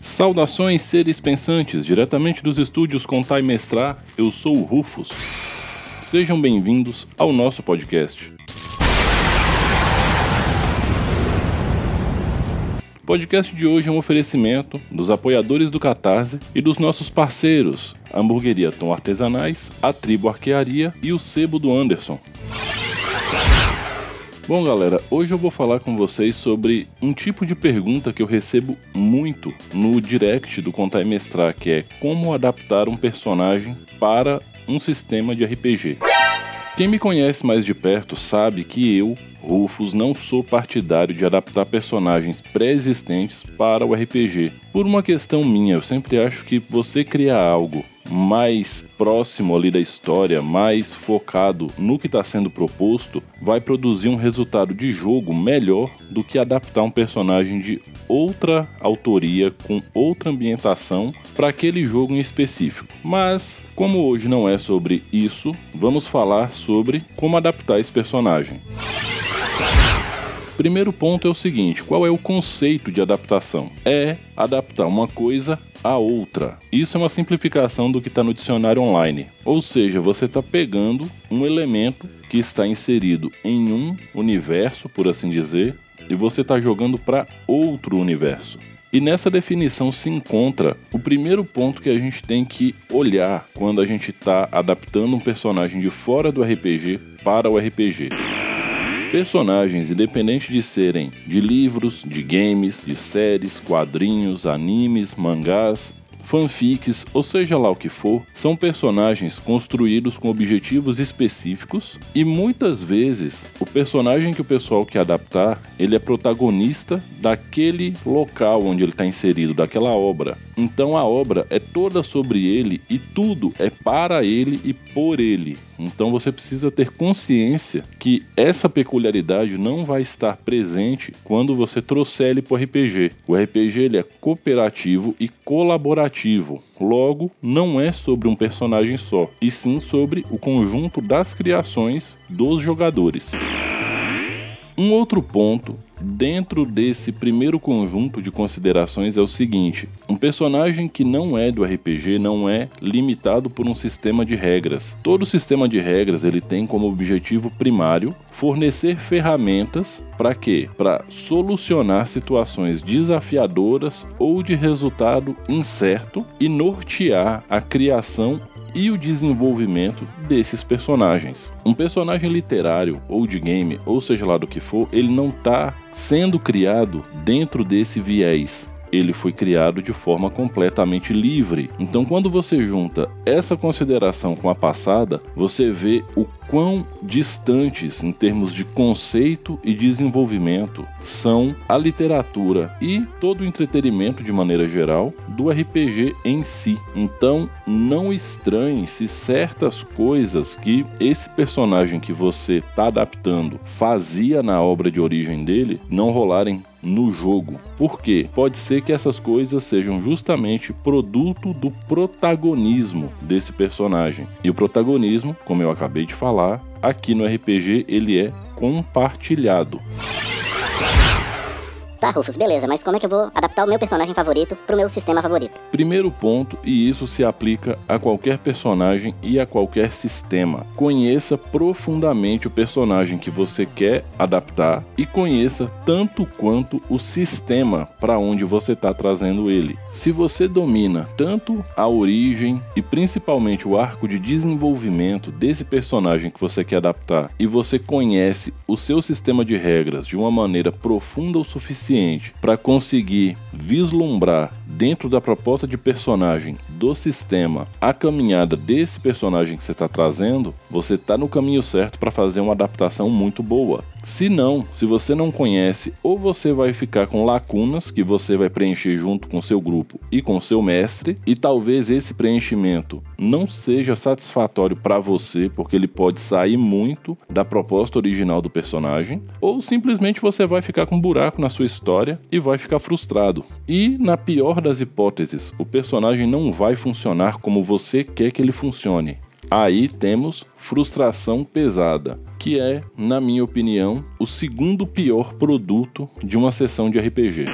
Saudações, seres pensantes, diretamente dos estúdios Contar e Mestrar, eu sou o Rufus. Sejam bem-vindos ao nosso podcast. O podcast de hoje é um oferecimento dos apoiadores do Catarse e dos nossos parceiros, a Hamburgueria Tom Artesanais, a Tribo Arquearia e o Sebo do Anderson. Bom, galera, hoje eu vou falar com vocês sobre um tipo de pergunta que eu recebo muito no direct do Contar e Mestrar, que é como adaptar um personagem para um sistema de RPG. Quem me conhece mais de perto sabe que eu, Rufus, não sou partidário de adaptar personagens pré-existentes para o RPG. Por uma questão minha, eu sempre acho que você criar algo mais próximo ali da história, mais focado no que está sendo proposto, vai produzir um resultado de jogo melhor do que adaptar um personagem de outra autoria com outra ambientação para aquele jogo em específico. Mas como hoje não é sobre isso, vamos falar sobre como adaptar esse personagem. Primeiro ponto é o seguinte: qual é o conceito de adaptação? É adaptar uma coisa a outra. Isso é uma simplificação do que está no dicionário online. Ou seja, você está pegando um elemento que está inserido em um universo, por assim dizer, e você está jogando para outro universo. E nessa definição se encontra o primeiro ponto que a gente tem que olhar quando a gente está adaptando um personagem de fora do RPG para o RPG. Personagens, independente de serem de livros, de games, de séries, quadrinhos, animes, mangás, fanfics, ou seja lá o que for, são personagens construídos com objetivos específicos e muitas vezes o personagem que o pessoal quer adaptar, ele é protagonista daquele local onde ele está inserido, daquela obra. Então a obra é toda sobre ele e tudo é para ele e por ele. Então você precisa ter consciência que essa peculiaridade não vai estar presente quando você trouxer ele para o RPG. O RPG ele é cooperativo e colaborativo. Logo, não é sobre um personagem só, e sim sobre o conjunto das criações dos jogadores. Um outro ponto dentro desse primeiro conjunto de considerações é o seguinte: um personagem que não é do RPG não é limitado por um sistema de regras. Todo sistema de regras ele tem como objetivo primário fornecer ferramentas para quê? Para solucionar situações desafiadoras ou de resultado incerto e nortear a criação e o desenvolvimento desses personagens. Um personagem literário ou de game, ou seja lá do que for, ele não está sendo criado dentro desse viés ele foi criado de forma completamente livre. Então, quando você junta essa consideração com a passada, você vê o quão distantes em termos de conceito e desenvolvimento são a literatura e todo o entretenimento de maneira geral do RPG em si. Então, não estranhe se certas coisas que esse personagem que você está adaptando fazia na obra de origem dele não rolarem no jogo. Por quê? Pode ser que essas coisas sejam justamente produto do protagonismo desse personagem. E o protagonismo, como eu acabei de falar, aqui no RPG ele é compartilhado. Tá, Rufus, beleza, mas como é que eu vou adaptar o meu personagem favorito pro meu sistema favorito? Primeiro ponto, e isso se aplica a qualquer personagem e a qualquer sistema. Conheça profundamente o personagem que você quer adaptar e conheça tanto quanto o sistema para onde você está trazendo ele. Se você domina tanto a origem e principalmente o arco de desenvolvimento desse personagem que você quer adaptar e você conhece o seu sistema de regras de uma maneira profunda o suficiente suficiente para conseguir vislumbrar dentro da proposta de personagem do sistema a caminhada desse personagem que você está trazendo, você está no caminho certo para fazer uma adaptação muito boa. Se não, se você não conhece, ou você vai ficar com lacunas que você vai preencher junto com seu grupo e com seu mestre, e talvez esse preenchimento não seja satisfatório para você, porque ele pode sair muito da proposta original do personagem, ou simplesmente você vai ficar com um buraco na sua história e vai ficar frustrado. E na pior pior das hipóteses, o personagem não vai funcionar como você quer que ele funcione. Aí temos frustração pesada, que é, na minha opinião, o segundo pior produto de uma sessão de RPG.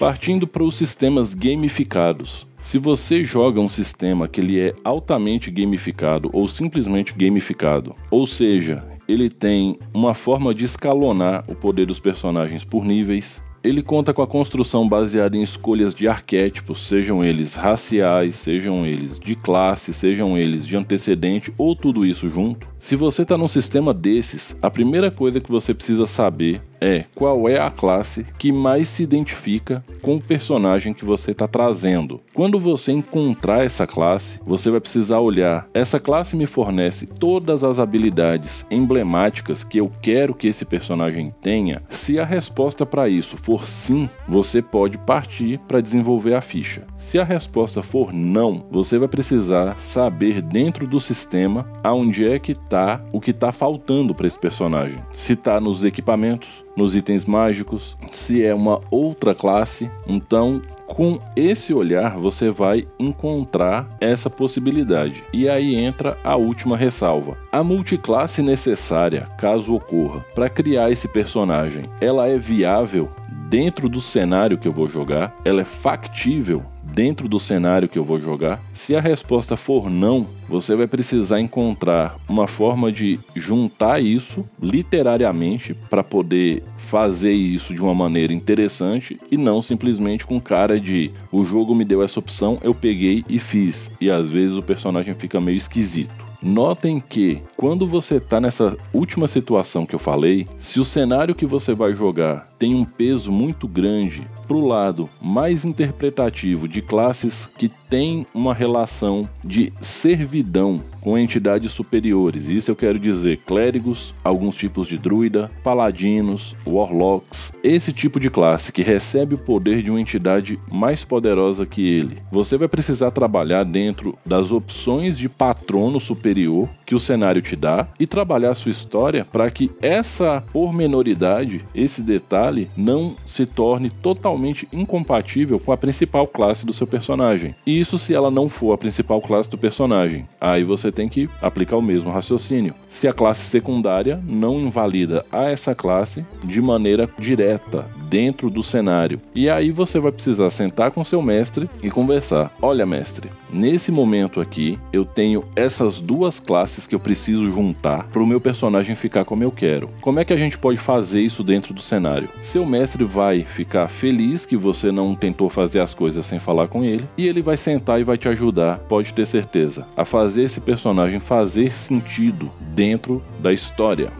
Partindo para os sistemas gamificados. Se você joga um sistema que ele é altamente gamificado ou simplesmente gamificado, ou seja, ele tem uma forma de escalonar o poder dos personagens por níveis, ele conta com a construção baseada em escolhas de arquétipos, sejam eles raciais, sejam eles de classe, sejam eles de antecedente ou tudo isso junto. Se você está num sistema desses, a primeira coisa que você precisa saber é qual é a classe que mais se identifica com o personagem que você está trazendo. Quando você encontrar essa classe, você vai precisar olhar: essa classe me fornece todas as habilidades emblemáticas que eu quero que esse personagem tenha? Se a resposta para isso for sim, você pode partir para desenvolver a ficha. Se a resposta for não, você vai precisar saber dentro do sistema aonde é que está o que está faltando para esse personagem. Se está nos equipamentos, nos itens mágicos, se é uma outra classe. Então, com esse olhar, você vai encontrar essa possibilidade. E aí entra a última ressalva. A multiclasse necessária, caso ocorra, para criar esse personagem, ela é viável dentro do cenário que eu vou jogar? Ela é factível dentro do cenário que eu vou jogar? Se a resposta for não, você vai precisar encontrar uma forma de juntar isso literariamente para poder fazer isso de uma maneira interessante e não simplesmente com cara de o jogo me deu essa opção, eu peguei e fiz. E às vezes o personagem fica meio esquisito. Notem que quando você está nessa última situação que eu falei, se o cenário que você vai jogar tem um peso muito grande para o lado mais interpretativo de classes que tem uma relação de servidão com entidades superiores. Isso eu quero dizer clérigos, alguns tipos de druida, paladinos, warlocks, esse tipo de classe que recebe o poder de uma entidade mais poderosa que ele. Você vai precisar trabalhar dentro das opções de patrono superior que o cenário te dá e trabalhar sua história para que essa pormenoridade, esse não se torne totalmente incompatível com a principal classe do seu personagem. Isso se ela não for a principal classe do personagem. Aí você tem que aplicar o mesmo raciocínio. Se a classe secundária não invalida a essa classe de maneira direta, dentro do cenário. E aí você vai precisar sentar com seu mestre e conversar. Olha, mestre, nesse momento aqui eu tenho essas duas classes que eu preciso juntar para o meu personagem ficar como eu quero. Como é que a gente pode fazer isso dentro do cenário? Seu mestre vai ficar feliz que você não tentou fazer as coisas sem falar com ele e ele vai sentar e vai te ajudar, pode ter certeza, a fazer esse personagem fazer sentido dentro da história.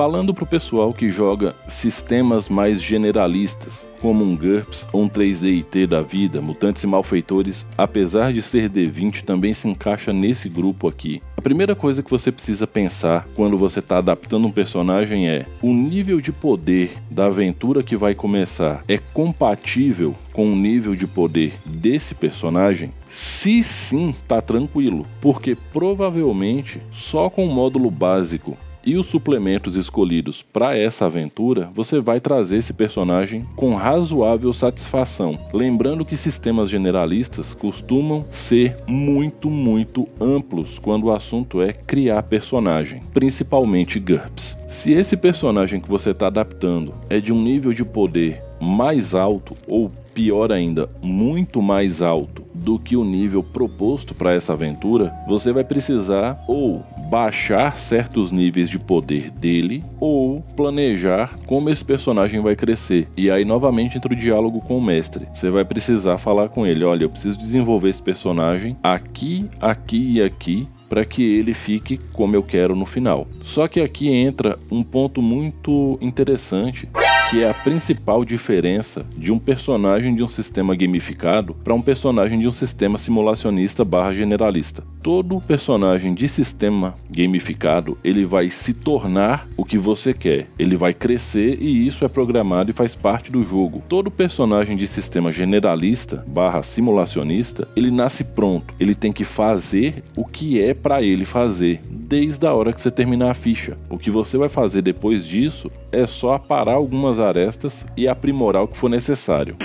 Falando para o pessoal que joga sistemas mais generalistas, como um GURPS ou um 3DIT da vida, Mutantes e Malfeitores, apesar de ser D20, também se encaixa nesse grupo aqui. A primeira coisa que você precisa pensar quando você está adaptando um personagem é: o nível de poder da aventura que vai começar é compatível com o nível de poder desse personagem? Se sim, tá tranquilo, porque provavelmente só com o módulo básico e os suplementos escolhidos para essa aventura, você vai trazer esse personagem com razoável satisfação. Lembrando que sistemas generalistas costumam ser muito, muito amplos quando o assunto é criar personagem, principalmente GURPS. Se esse personagem que você está adaptando é de um nível de poder mais alto ou pior ainda, muito mais alto do que o nível proposto para essa aventura, você vai precisar ou baixar certos níveis de poder dele ou planejar como esse personagem vai crescer. E aí novamente entra o diálogo com o mestre. Você vai precisar falar com ele, olha, eu preciso desenvolver esse personagem aqui, aqui e aqui para que ele fique como eu quero no final. Só que aqui entra um ponto muito interessante que é a principal diferença de um personagem de um sistema gamificado para um personagem de um sistema simulacionista barra generalista. Todo personagem de sistema gamificado, ele vai se tornar o que você quer. Ele vai crescer e isso é programado e faz parte do jogo. Todo personagem de sistema generalista barra simulacionista, ele nasce pronto. Ele tem que fazer o que é para ele fazer desde a hora que você terminar a ficha. O que você vai fazer depois disso é só aparar algumas arestas e aprimorar o que for necessário.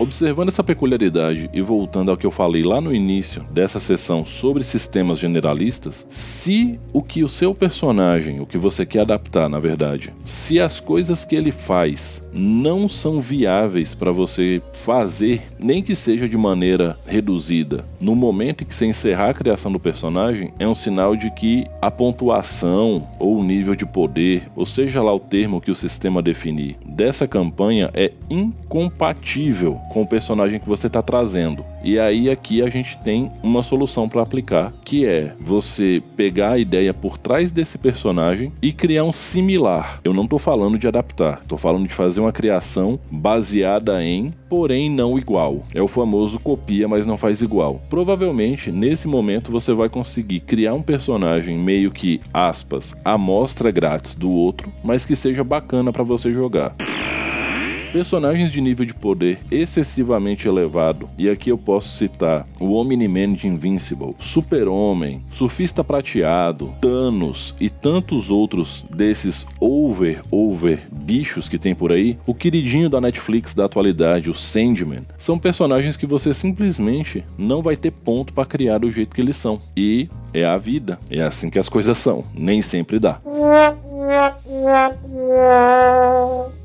Observando essa peculiaridade e voltando ao que eu falei lá no início dessa sessão sobre sistemas generalistas, se o que o seu personagem, o que você quer adaptar, na verdade, se as coisas que ele faz não são viáveis para você fazer, nem que seja de maneira reduzida, no momento em que você encerrar a criação do personagem, é um sinal de que a pontuação ou o nível de poder, ou seja lá o termo que o sistema definir, dessa campanha é incompatível com o personagem que você está trazendo. E aí aqui a gente tem uma solução para aplicar, que é você pegar a ideia por trás desse personagem e criar um similar. Eu não estou falando de adaptar, estou falando de fazer uma criação baseada em, porém não igual. É o famoso copia, mas não faz igual. Provavelmente nesse momento você vai conseguir criar um personagem meio que aspas, amostra grátis do outro, mas que seja bacana para você jogar. Personagens de nível de poder excessivamente elevado, e aqui eu posso citar o Omni-Man de Invincible, Super-Homem, Surfista Prateado, Thanos e tantos outros desses over-over bichos que tem por aí, o queridinho da Netflix da atualidade, o Sandman, são personagens que você simplesmente não vai ter ponto para criar do jeito que eles são. E é a vida, é assim que as coisas são, nem sempre dá.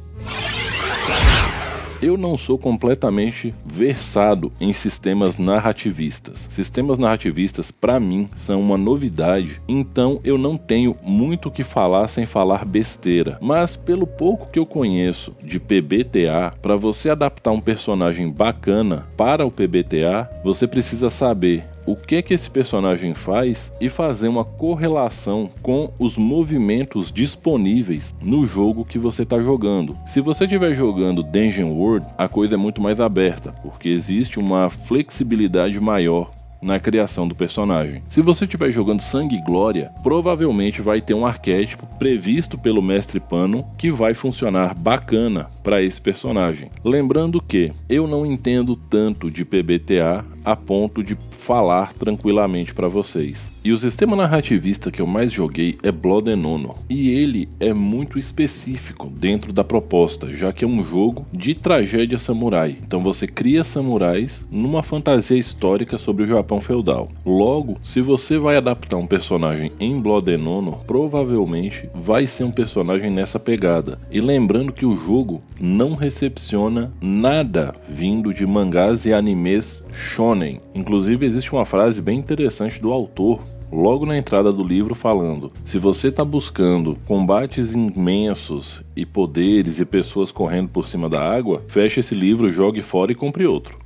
Eu não sou completamente versado em sistemas narrativistas. Sistemas narrativistas, para mim, são uma novidade, então eu não tenho muito o que falar sem falar besteira. Mas pelo pouco que eu conheço de PBTA, para você adaptar um personagem bacana para o PBTA, você precisa saber o que que esse personagem faz e fazer uma correlação com os movimentos disponíveis no jogo que você está jogando. Se você estiver jogando Dungeon World, a coisa é muito mais aberta, porque existe uma flexibilidade maior na criação do personagem. Se você estiver jogando Sangue e Glória, provavelmente vai ter um arquétipo previsto pelo mestre Pano que vai funcionar bacana para esse personagem. Lembrando que eu não entendo tanto de PBTA a ponto de falar tranquilamente para vocês. E o sistema narrativista que eu mais joguei é Blood and Honor, e ele é muito específico dentro da proposta, já que é um jogo de tragédia samurai. Então você cria samurais numa fantasia histórica sobre o Japão feudal. Logo, se você vai adaptar um personagem em Blood and Honor, provavelmente vai ser um personagem nessa pegada. E lembrando que o jogo não recepciona nada vindo de mangás e animes shonen. Inclusive existe uma frase bem interessante do autor logo na entrada do livro falando: se você está buscando combates imensos e poderes e pessoas correndo por cima da água, feche esse livro, jogue fora e compre outro.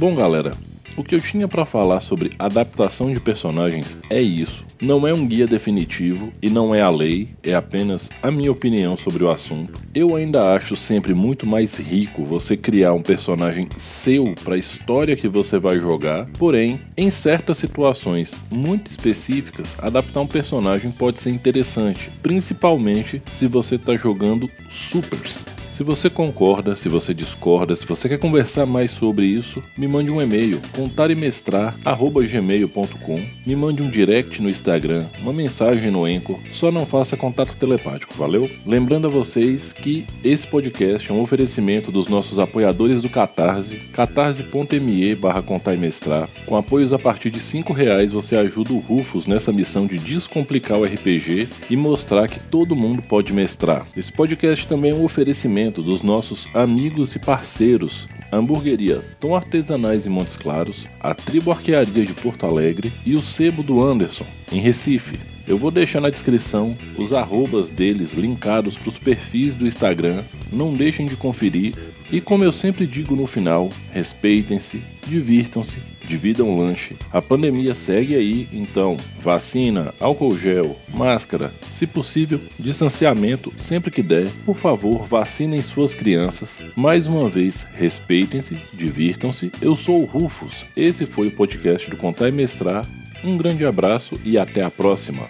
Bom, galera, o que eu tinha para falar sobre adaptação de personagens é isso. Não é um guia definitivo e não é a lei, é apenas a minha opinião sobre o assunto. Eu ainda acho sempre muito mais rico você criar um personagem seu para a história que você vai jogar, porém, em certas situações muito específicas, adaptar um personagem pode ser interessante, principalmente se você está jogando supers. Se você concorda, se você discorda, se você quer conversar mais sobre isso, me mande um e-mail, contaremestrar@gmail.com, me mande um direct no Instagram, uma mensagem no Enco, só não faça contato telepático, valeu? Lembrando a vocês que esse podcast é um oferecimento dos nossos apoiadores do Catarse, catarse.me barra contaimestrar. Com apoios a partir de cinco reais você ajuda o Rufus nessa missão de descomplicar o RPG e mostrar que todo mundo pode mestrar. Esse podcast também é um oferecimento dos nossos amigos e parceiros, a hamburgueria Tom Artesanais em Montes Claros, a Tribo Arquearia de Porto Alegre e o Sebo do Anderson, em Recife. Eu vou deixar na descrição os arrobas deles linkados para os perfis do Instagram, não deixem de conferir e como eu sempre digo no final, respeitem-se, divirtam-se dividam um lanche. A pandemia segue aí, então vacina, álcool gel, máscara, se possível, distanciamento sempre que der. Por favor, vacinem suas crianças. Mais uma vez, respeitem-se, divirtam-se. Eu sou o Rufus. Esse foi o podcast do Contar e Mestrar. Um grande abraço e até a próxima!